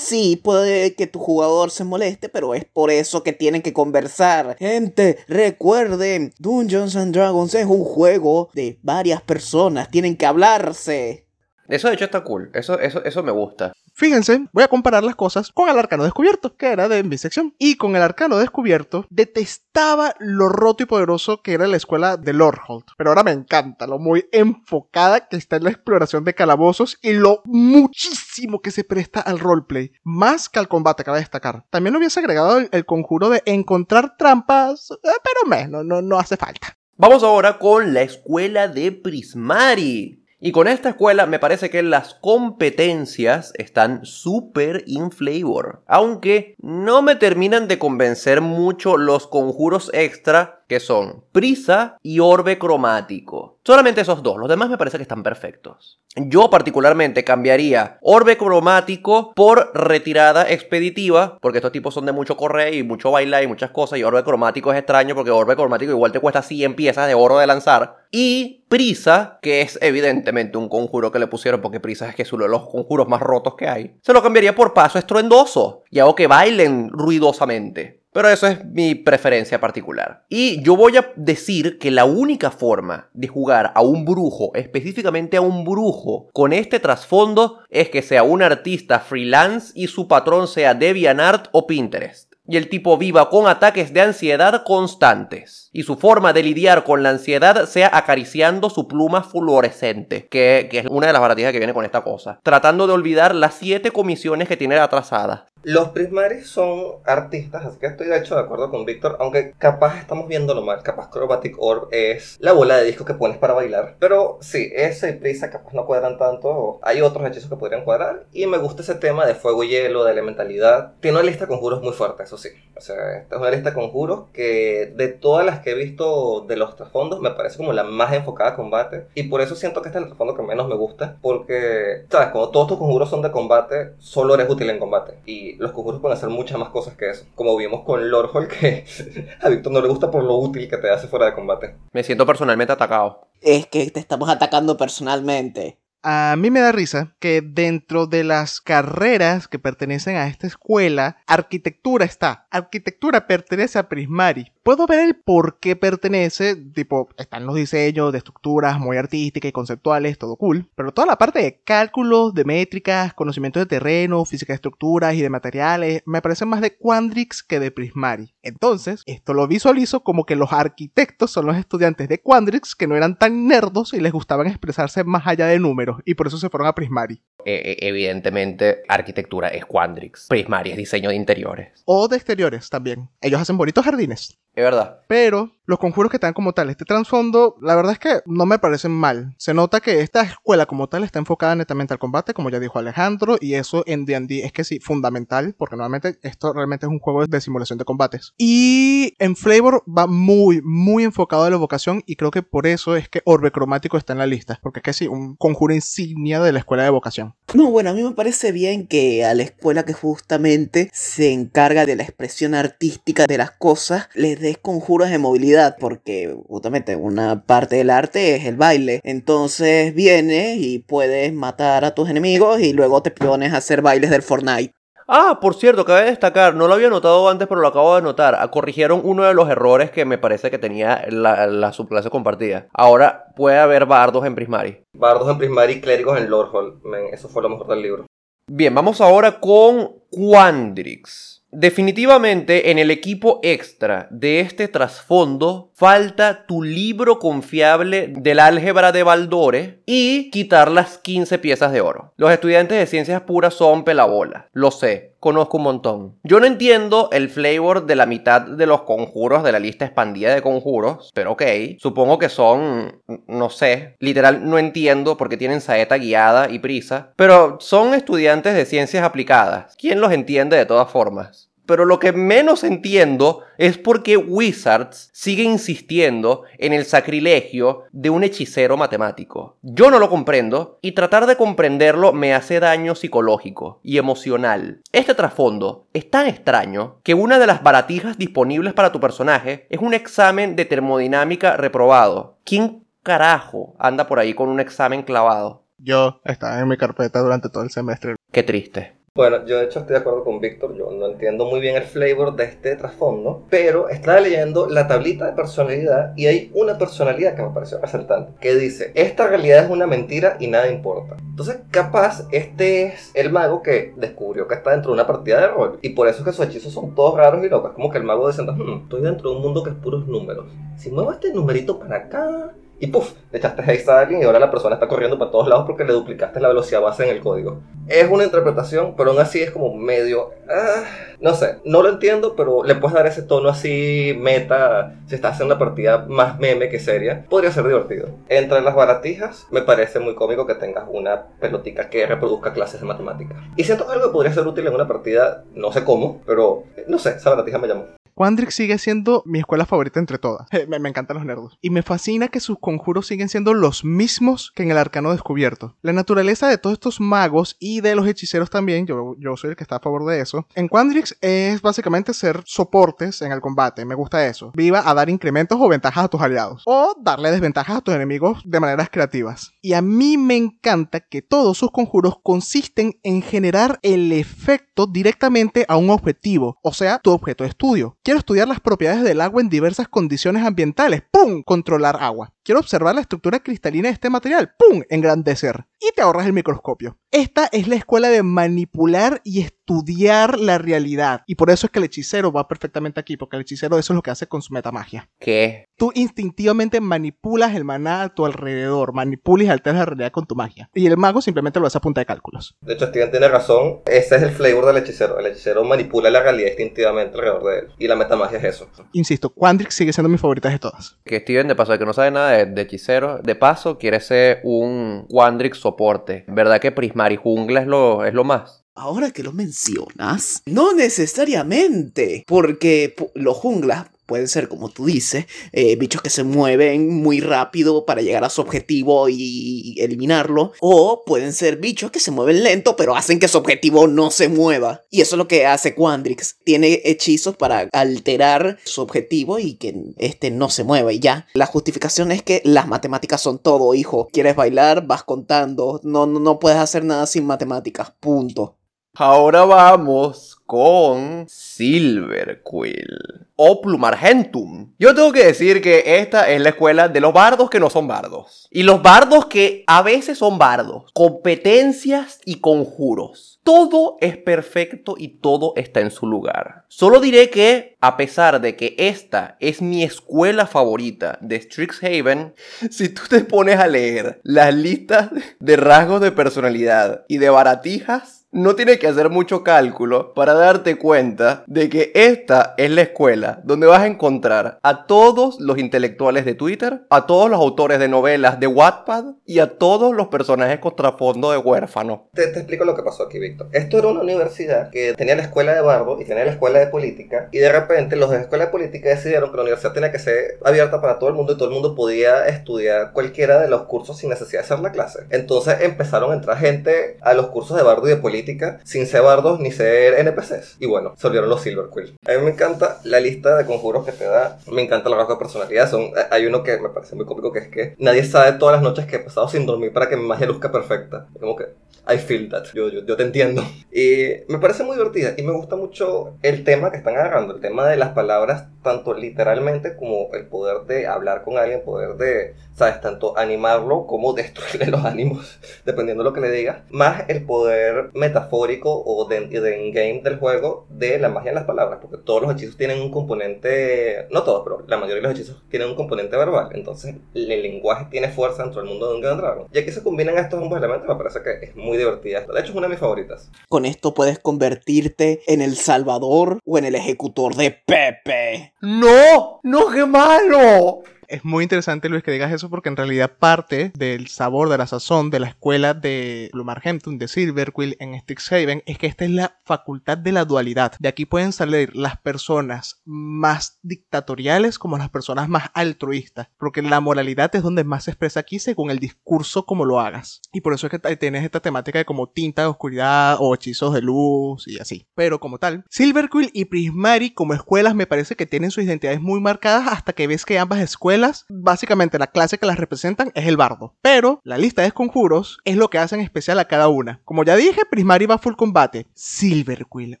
sí, puede que tu jugador se moleste, pero es por eso que tienen que conversar. Gente, recuerden, Dungeons and Dragons es un juego de varias personas, tienen que hablarse. Eso de hecho está cool, eso, eso, eso me gusta. Fíjense, voy a comparar las cosas con el arcano descubierto, que era de mi sección. Y con el arcano descubierto, detestaba lo roto y poderoso que era la escuela de Lordhold. Pero ahora me encanta lo muy enfocada que está en la exploración de calabozos y lo muchísimo que se presta al roleplay. Más que al combate, cabe destacar. También hubiese agregado el, conjuro de encontrar trampas, eh, pero me, no, no, no hace falta. Vamos ahora con la escuela de Prismari. Y con esta escuela me parece que las competencias están súper in flavor. Aunque no me terminan de convencer mucho los conjuros extra que son prisa y orbe cromático. Solamente esos dos, los demás me parece que están perfectos. Yo particularmente cambiaría orbe cromático por retirada expeditiva, porque estos tipos son de mucho correr y mucho bailar y muchas cosas, y orbe cromático es extraño porque orbe cromático igual te cuesta 100 piezas de oro de lanzar. Y prisa, que es evidentemente un conjuro que le pusieron porque prisa es que es uno de los conjuros más rotos que hay, se lo cambiaría por paso estruendoso y hago que bailen ruidosamente. Pero eso es mi preferencia particular. Y yo voy a decir que la única forma de jugar a un brujo, específicamente a un brujo, con este trasfondo, es que sea un artista freelance y su patrón sea DeviantArt o Pinterest y el tipo viva con ataques de ansiedad constantes. Y su forma de lidiar con la ansiedad sea acariciando su pluma fluorescente, que, que es una de las baratijas que viene con esta cosa. Tratando de olvidar las siete comisiones que tiene atrasadas. Los Prismaris son artistas, así que estoy de hecho de acuerdo con Víctor, aunque capaz estamos viéndolo mal, capaz Chromatic Orb es la bola de disco que pones para bailar, pero sí, ese y Prisa capaz no cuadran tanto, hay otros hechizos que podrían cuadrar, y me gusta ese tema de fuego y hielo, de elementalidad. Tiene una lista de conjuros muy fuerte, eso sí, o sea, esta es una lista de conjuros que de todas las que he visto de los trasfondos me parece como la más enfocada a combate, y por eso siento que este es el trasfondo que menos me gusta, porque, sabes, cuando todos tus conjuros son de combate, solo eres útil en combate, y los conjuros pueden hacer muchas más cosas que eso. Como vimos con Lordhall, que a Víctor no le gusta por lo útil que te hace fuera de combate. Me siento personalmente atacado. Es que te estamos atacando personalmente. A mí me da risa que dentro de las carreras que pertenecen a esta escuela, arquitectura está. Arquitectura pertenece a Prismari. Puedo ver el por qué pertenece, tipo, están los diseños de estructuras muy artísticas y conceptuales, todo cool, pero toda la parte de cálculos, de métricas, conocimiento de terreno, física de estructuras y de materiales, me parece más de Quandrix que de Prismari. Entonces, esto lo visualizo como que los arquitectos son los estudiantes de Quandrix que no eran tan nerdos y les gustaban expresarse más allá de números y por eso se fueron a Prismari. E, e, evidentemente, arquitectura es Quandrix. Prismari es diseño de interiores. O de exteriores también. Ellos hacen bonitos jardines. Es verdad. Pero los conjuros que están como tal, este trasfondo, la verdad es que no me parecen mal. Se nota que esta escuela como tal está enfocada netamente al combate, como ya dijo Alejandro, y eso en D&D es que sí, fundamental, porque normalmente esto realmente es un juego de simulación de combates. Y en Flavor va muy, muy enfocado a la evocación, y creo que por eso es que Orbe Cromático está en la lista, porque es que sí, un conjuro insignia de la escuela de evocación. No, bueno, a mí me parece bien que a la escuela que justamente se encarga de la expresión artística de las cosas, les des conjuros de movilidad, porque justamente una parte del arte es el baile. Entonces vienes y puedes matar a tus enemigos y luego te pones a hacer bailes del Fortnite. Ah, por cierto, cabe destacar, no lo había notado antes, pero lo acabo de notar. Ah, Corrigieron uno de los errores que me parece que tenía la, la subclase compartida. Ahora puede haber bardos en Prismari. Bardos en Prismari y clérigos en Lordhall. Eso fue lo mejor del libro. Bien, vamos ahora con Quandrix. Definitivamente en el equipo extra de este trasfondo falta tu libro confiable del álgebra de Baldore y quitar las 15 piezas de oro. Los estudiantes de ciencias puras son pelabola, lo sé, conozco un montón. Yo no entiendo el flavor de la mitad de los conjuros de la lista expandida de conjuros, pero ok, supongo que son, no sé, literal no entiendo porque tienen saeta guiada y prisa, pero son estudiantes de ciencias aplicadas. ¿Quién los entiende de todas formas? Pero lo que menos entiendo es por qué Wizards sigue insistiendo en el sacrilegio de un hechicero matemático. Yo no lo comprendo y tratar de comprenderlo me hace daño psicológico y emocional. Este trasfondo es tan extraño que una de las baratijas disponibles para tu personaje es un examen de termodinámica reprobado. ¿Quién carajo anda por ahí con un examen clavado? Yo estaba en mi carpeta durante todo el semestre. Qué triste. Bueno, yo de hecho estoy de acuerdo con Víctor, yo no entiendo muy bien el flavor de este trasfondo, pero estaba leyendo la tablita de personalidad y hay una personalidad que me pareció resaltante, que dice, esta realidad es una mentira y nada importa. Entonces, capaz, este es el mago que descubrió que está dentro de una partida de rol y por eso es que sus hechizos son todos raros y locos, como que el mago dice, hmm, estoy dentro de un mundo que es puros números. Si muevo este numerito para acá, y puff, le echaste haste a alguien y ahora la persona está corriendo para todos lados porque le duplicaste la velocidad base en el código. Es una interpretación, pero aún así es como medio... ah, no sé, no lo entiendo, pero le puedes dar ese tono así meta si estás haciendo una partida más meme que seria. Podría ser divertido. Entre las baratijas, me parece muy cómico que tengas una pelotica que reproduzca clases de matemáticas. Y siento algo que podría ser útil en una partida, no sé cómo, pero no sé, esa baratija me llamó. Quandrix sigue siendo mi escuela favorita entre todas. Me, me encantan los nerdos. Y me fascina que sus conjuros siguen siendo los mismos que en el arcano descubierto. La naturaleza de todos estos magos y de los hechiceros también, yo, yo soy el que está a favor de eso. En Quandrix es básicamente ser soportes en el combate. Me gusta eso. Viva a dar incrementos o ventajas a tus aliados. O darle desventajas a tus enemigos de maneras creativas. Y a mí me encanta que todos sus conjuros consisten en generar el efecto directamente a un objetivo. O sea, tu objeto de estudio. Quiero estudiar las propiedades del agua en diversas condiciones ambientales. ¡Pum! Controlar agua. Quiero observar la estructura cristalina de este material. ¡Pum! Engrandecer. Y te ahorras el microscopio. Esta es la escuela de manipular y estudiar la realidad. Y por eso es que el hechicero va perfectamente aquí, porque el hechicero eso es lo que hace con su metamagia. ¿Qué? Tú instintivamente manipulas el maná a tu alrededor, manipulas y alteras la realidad con tu magia. Y el mago simplemente lo hace a punta de cálculos. De hecho, Steven tiene razón. Ese es el flavor del hechicero. El hechicero manipula la realidad instintivamente alrededor de él. Y la metamagia es eso. Insisto, Quandrix sigue siendo mi favorita de todas. Que Steven, de paso, que no sabe nada de, de hechicero, de paso quiere ser un Quandrix soporte. ¿Verdad que Prismari Jungla es lo, es lo más? Ahora que lo mencionas, no necesariamente, porque los junglas pueden ser, como tú dices, eh, bichos que se mueven muy rápido para llegar a su objetivo y eliminarlo, o pueden ser bichos que se mueven lento pero hacen que su objetivo no se mueva. Y eso es lo que hace Quandrix. Tiene hechizos para alterar su objetivo y que este no se mueva y ya. La justificación es que las matemáticas son todo, hijo. ¿Quieres bailar? Vas contando. No, no, no puedes hacer nada sin matemáticas. Punto. Ahora vamos con Silver Quill o Plumargentum. Yo tengo que decir que esta es la escuela de los bardos que no son bardos. Y los bardos que a veces son bardos. Competencias y conjuros. Todo es perfecto y todo está en su lugar. Solo diré que, a pesar de que esta es mi escuela favorita de Strixhaven, si tú te pones a leer las listas de rasgos de personalidad y de baratijas, no tienes que hacer mucho cálculo para darte cuenta de que esta es la escuela donde vas a encontrar a todos los intelectuales de Twitter, a todos los autores de novelas de Wattpad y a todos los personajes con trasfondo de huérfano. Te, te explico lo que pasó aquí, Víctor. Esto era una universidad que tenía la escuela de bardo y tenía la escuela de política. Y de repente los de la escuela de política decidieron que la universidad tenía que ser abierta para todo el mundo y todo el mundo podía estudiar cualquiera de los cursos sin necesidad de hacer la clase. Entonces empezaron a entrar gente a los cursos de bardo y de política sin ser bardos ni ser NPCs. Y bueno, se volvieron los Silver Quill. A mí me encanta la lista de conjuros que te da. Me encanta los rasgos de personalidad. Son, hay uno que me parece muy cómico que es que nadie sabe todas las noches que he pasado sin dormir para que mi magia luzca perfecta. Como que I feel that. Yo, yo, yo te entiendo. Y me parece muy divertida y me gusta mucho el tema que están agarrando, el tema de las palabras, tanto literalmente como el poder de hablar con alguien, poder de, ¿sabes? Tanto animarlo como destruirle los ánimos, dependiendo de lo que le digas, más el poder metafórico o de, de in-game del juego de la magia de las palabras, porque todos los hechizos tienen un componente, no todos, pero la mayoría de los hechizos tienen un componente verbal, entonces el lenguaje tiene fuerza dentro del mundo de un Grand Dragon. Y aquí se combinan estos ambos elementos, me parece que es muy divertida. De hecho, es una de mis favoritas. Con esto puedes convertirte en el salvador o en el ejecutor de Pepe. ¡No! ¡No, qué malo! Es muy interesante, Luis, que digas eso porque en realidad parte del sabor, de la sazón de la escuela de Blumarhampton, de Silverquill en Strixhaven, es que esta es la facultad de la dualidad. De aquí pueden salir las personas más dictatoriales como las personas más altruistas, porque la moralidad es donde más se expresa aquí según el discurso como lo hagas. Y por eso es que tienes esta temática de como tinta de oscuridad o hechizos de luz y así. Pero como tal, Silverquill y Prismari como escuelas me parece que tienen sus identidades muy marcadas hasta que ves que ambas escuelas básicamente la clase que las representan es el bardo. Pero la lista de conjuros es lo que hacen especial a cada una. Como ya dije, Prismari va full combate. Silverquill,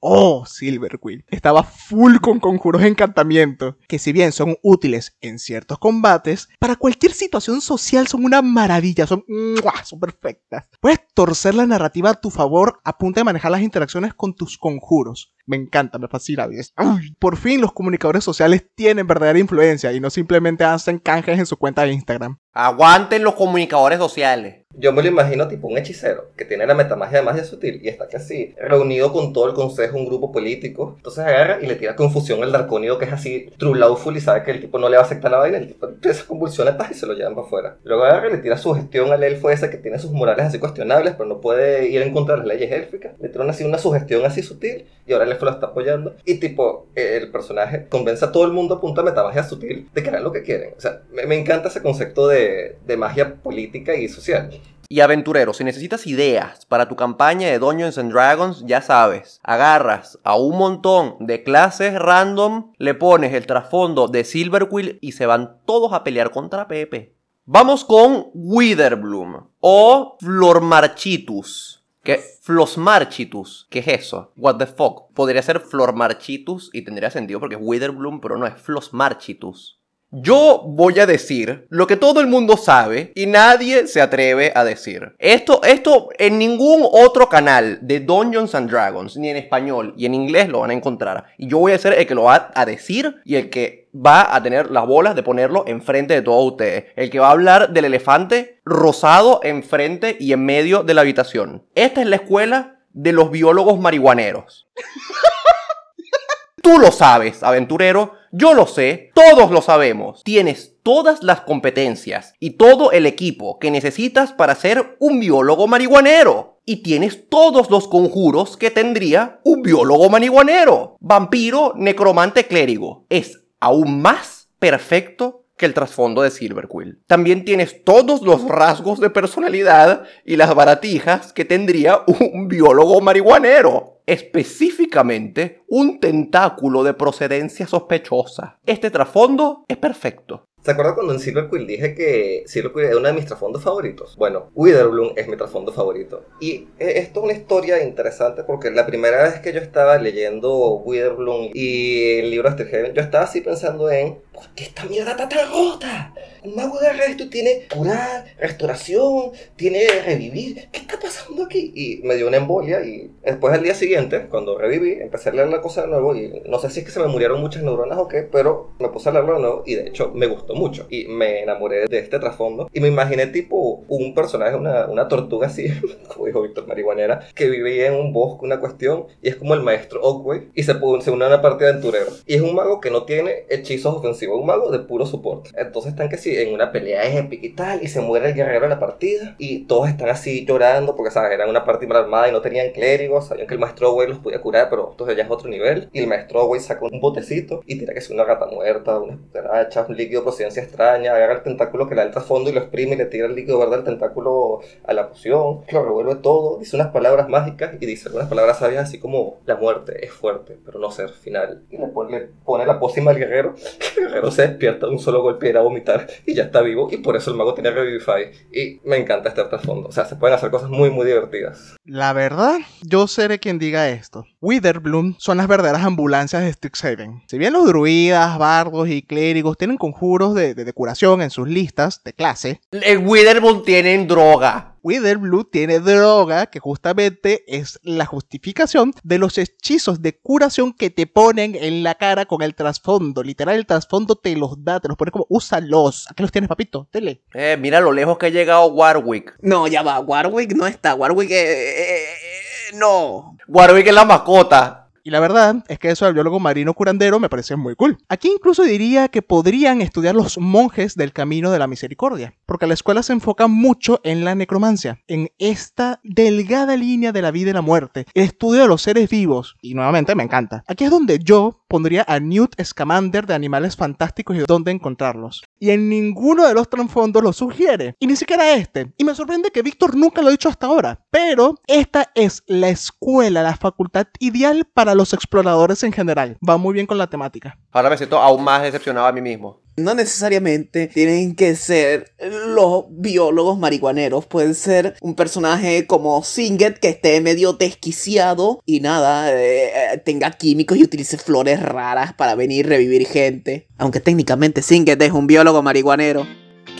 oh Silverquill, estaba full con conjuros de encantamiento, que si bien son útiles en ciertos combates, para cualquier situación social son una maravilla, son, son perfectas. Puedes torcer la narrativa a tu favor a punto de manejar las interacciones con tus conjuros. Me encanta, me fascina. por fin los comunicadores sociales tienen verdadera influencia y no simplemente hacen canjes en su cuenta de Instagram. Aguanten los comunicadores sociales. Yo me lo imagino tipo un hechicero que tiene la metamagia de magia sutil y está casi reunido con todo el consejo, un grupo político. Entonces agarra y le tira confusión al dracónido que es así true lawful y sabe que el tipo no le va a aceptar la vaina. El tipo empieza convulsiones y se lo llevan para afuera. Luego agarra y le tira su gestión al elfo ese que tiene sus morales así cuestionables, pero no puede ir en contra de las leyes élficas. Le tira así una sugestión así sutil y ahora el elfo lo está apoyando. Y tipo, el personaje convence a todo el mundo a punta metamagia sutil de que hagan lo que quieren. O sea, me, me encanta ese concepto de, de magia política y social. Y aventurero, si necesitas ideas para tu campaña de Dungeons and Dragons, ya sabes, agarras a un montón de clases random, le pones el trasfondo de Silverquill y se van todos a pelear contra Pepe. Vamos con Witherbloom o Flormarchitus. ¿Qué? Flosmarchitus. ¿Qué es eso? What the fuck? Podría ser Flormarchitus y tendría sentido porque es Witherbloom, pero no es Flosmarchitus. Yo voy a decir lo que todo el mundo sabe y nadie se atreve a decir. Esto, esto en ningún otro canal de Dungeons and Dragons, ni en español y en inglés lo van a encontrar. Y yo voy a ser el que lo va a decir y el que va a tener las bolas de ponerlo enfrente de todos ustedes. El que va a hablar del elefante rosado enfrente y en medio de la habitación. Esta es la escuela de los biólogos marihuaneros. Tú lo sabes, aventurero, yo lo sé, todos lo sabemos. Tienes todas las competencias y todo el equipo que necesitas para ser un biólogo marihuanero. Y tienes todos los conjuros que tendría un biólogo marihuanero. Vampiro, necromante, clérigo. Es aún más perfecto que el trasfondo de Silverquill. También tienes todos los rasgos de personalidad y las baratijas que tendría un biólogo marihuanero específicamente un tentáculo de procedencia sospechosa. Este trasfondo es perfecto. ¿Se acuerdan cuando en Silver Quill dije que Silver Quill es uno de mis trasfondos favoritos? Bueno, Witherbloom es mi trasfondo favorito. Y esto es una historia interesante porque la primera vez que yo estaba leyendo Witherbloom y el libro de Heaven, yo estaba así pensando en ¿por qué esta mierda está tan rota? El mago de resto tiene curar, restauración, tiene revivir. ¿Qué está pasando aquí? Y me dio una embolia y después al día siguiente, cuando reviví, empecé a leer la cosa de nuevo y no sé si es que se me murieron muchas neuronas o qué, pero me puse a leerlo de nuevo y de hecho me gustó mucho. Y me enamoré de este trasfondo y me imaginé tipo un personaje, una, tortuga así, como dijo Víctor Marihuanera, que vivía en un bosque, una cuestión, y es como el maestro Oakway y se, se une a una partida de aventurero. Y es un mago que no tiene hechizos ofensivos, un mago de puro soporte. Entonces están que sí, en una pelea épica y tal, y se muere el guerrero de la partida, y todos están así llorando porque, ¿sabes? Eran una partida mal armada y no tenían clérigos, sabían que el maestro Oakway los podía curar, pero entonces ya es otro nivel. Y el maestro Oakway saca un botecito y tira que es una gata muerta, una cucaracha, un líquido procedencia extraña, agarra el tentáculo que le da el trasfondo y lo exprime y le tira el líquido verde del tentáculo a la poción, lo revuelve todo, dice unas palabras mágicas y dice algunas palabras sabias así como la muerte es fuerte, pero no ser final. Y le pone, le pone la pócima al guerrero, guerrero se despierta un solo golpe y era vomitar y ya está vivo y por eso el mago tenía Revivify. Y me encanta este trasfondo. O sea, se pueden hacer cosas muy, muy divertidas. La verdad, yo seré quien diga esto. Witherbloom son las verdaderas ambulancias de Strixhaven. Si bien los druidas, bardos y clérigos tienen conjuros de, de, de curación en sus listas de clase, En Witherbloom tienen droga. Witherbloom tiene droga que justamente es la justificación de los hechizos de curación que te ponen en la cara con el trasfondo. Literal, el trasfondo te los da, te los pone como, úsalos. Aquí los tienes, papito, tele. Eh, mira lo lejos que ha llegado Warwick. No, ya va, Warwick no está. Warwick, eh, eh, eh, no. Warwick es la mascota. Y la verdad es que eso del biólogo marino curandero me parece muy cool. Aquí incluso diría que podrían estudiar los monjes del camino de la misericordia, porque la escuela se enfoca mucho en la necromancia, en esta delgada línea de la vida y la muerte, el estudio de los seres vivos, y nuevamente me encanta. Aquí es donde yo pondría a Newt Scamander de Animales Fantásticos y dónde encontrarlos. Y en ninguno de los trasfondos lo sugiere, y ni siquiera este. Y me sorprende que Víctor nunca lo ha dicho hasta ahora, pero esta es la escuela, la facultad ideal para los exploradores en general. Va muy bien con la temática. Ahora me siento aún más decepcionado a mí mismo. No necesariamente tienen que ser los biólogos marihuaneros. Pueden ser un personaje como Singet que esté medio desquiciado y nada, eh, tenga químicos y utilice flores raras para venir a revivir gente. Aunque técnicamente Singet es un biólogo marihuanero.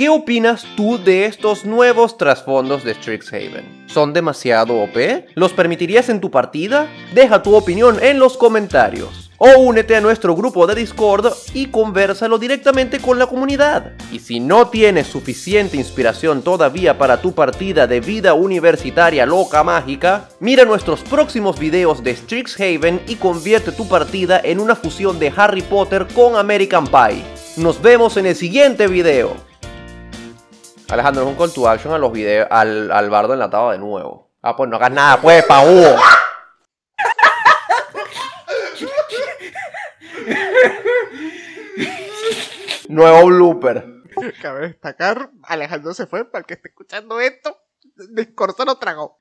¿Qué opinas tú de estos nuevos trasfondos de Strixhaven? ¿Son demasiado OP? ¿Los permitirías en tu partida? Deja tu opinión en los comentarios. O únete a nuestro grupo de Discord y conversalo directamente con la comunidad. Y si no tienes suficiente inspiración todavía para tu partida de vida universitaria loca mágica, mira nuestros próximos videos de Strixhaven y convierte tu partida en una fusión de Harry Potter con American Pie. Nos vemos en el siguiente video. Alejandro, es un call to action a los videos, al, al bardo enlatado de nuevo. Ah, pues no hagas nada, pues, pa' Hugo. Nuevo blooper. Cabe destacar, Alejandro se fue para el que esté escuchando esto. Discorso lo tragó.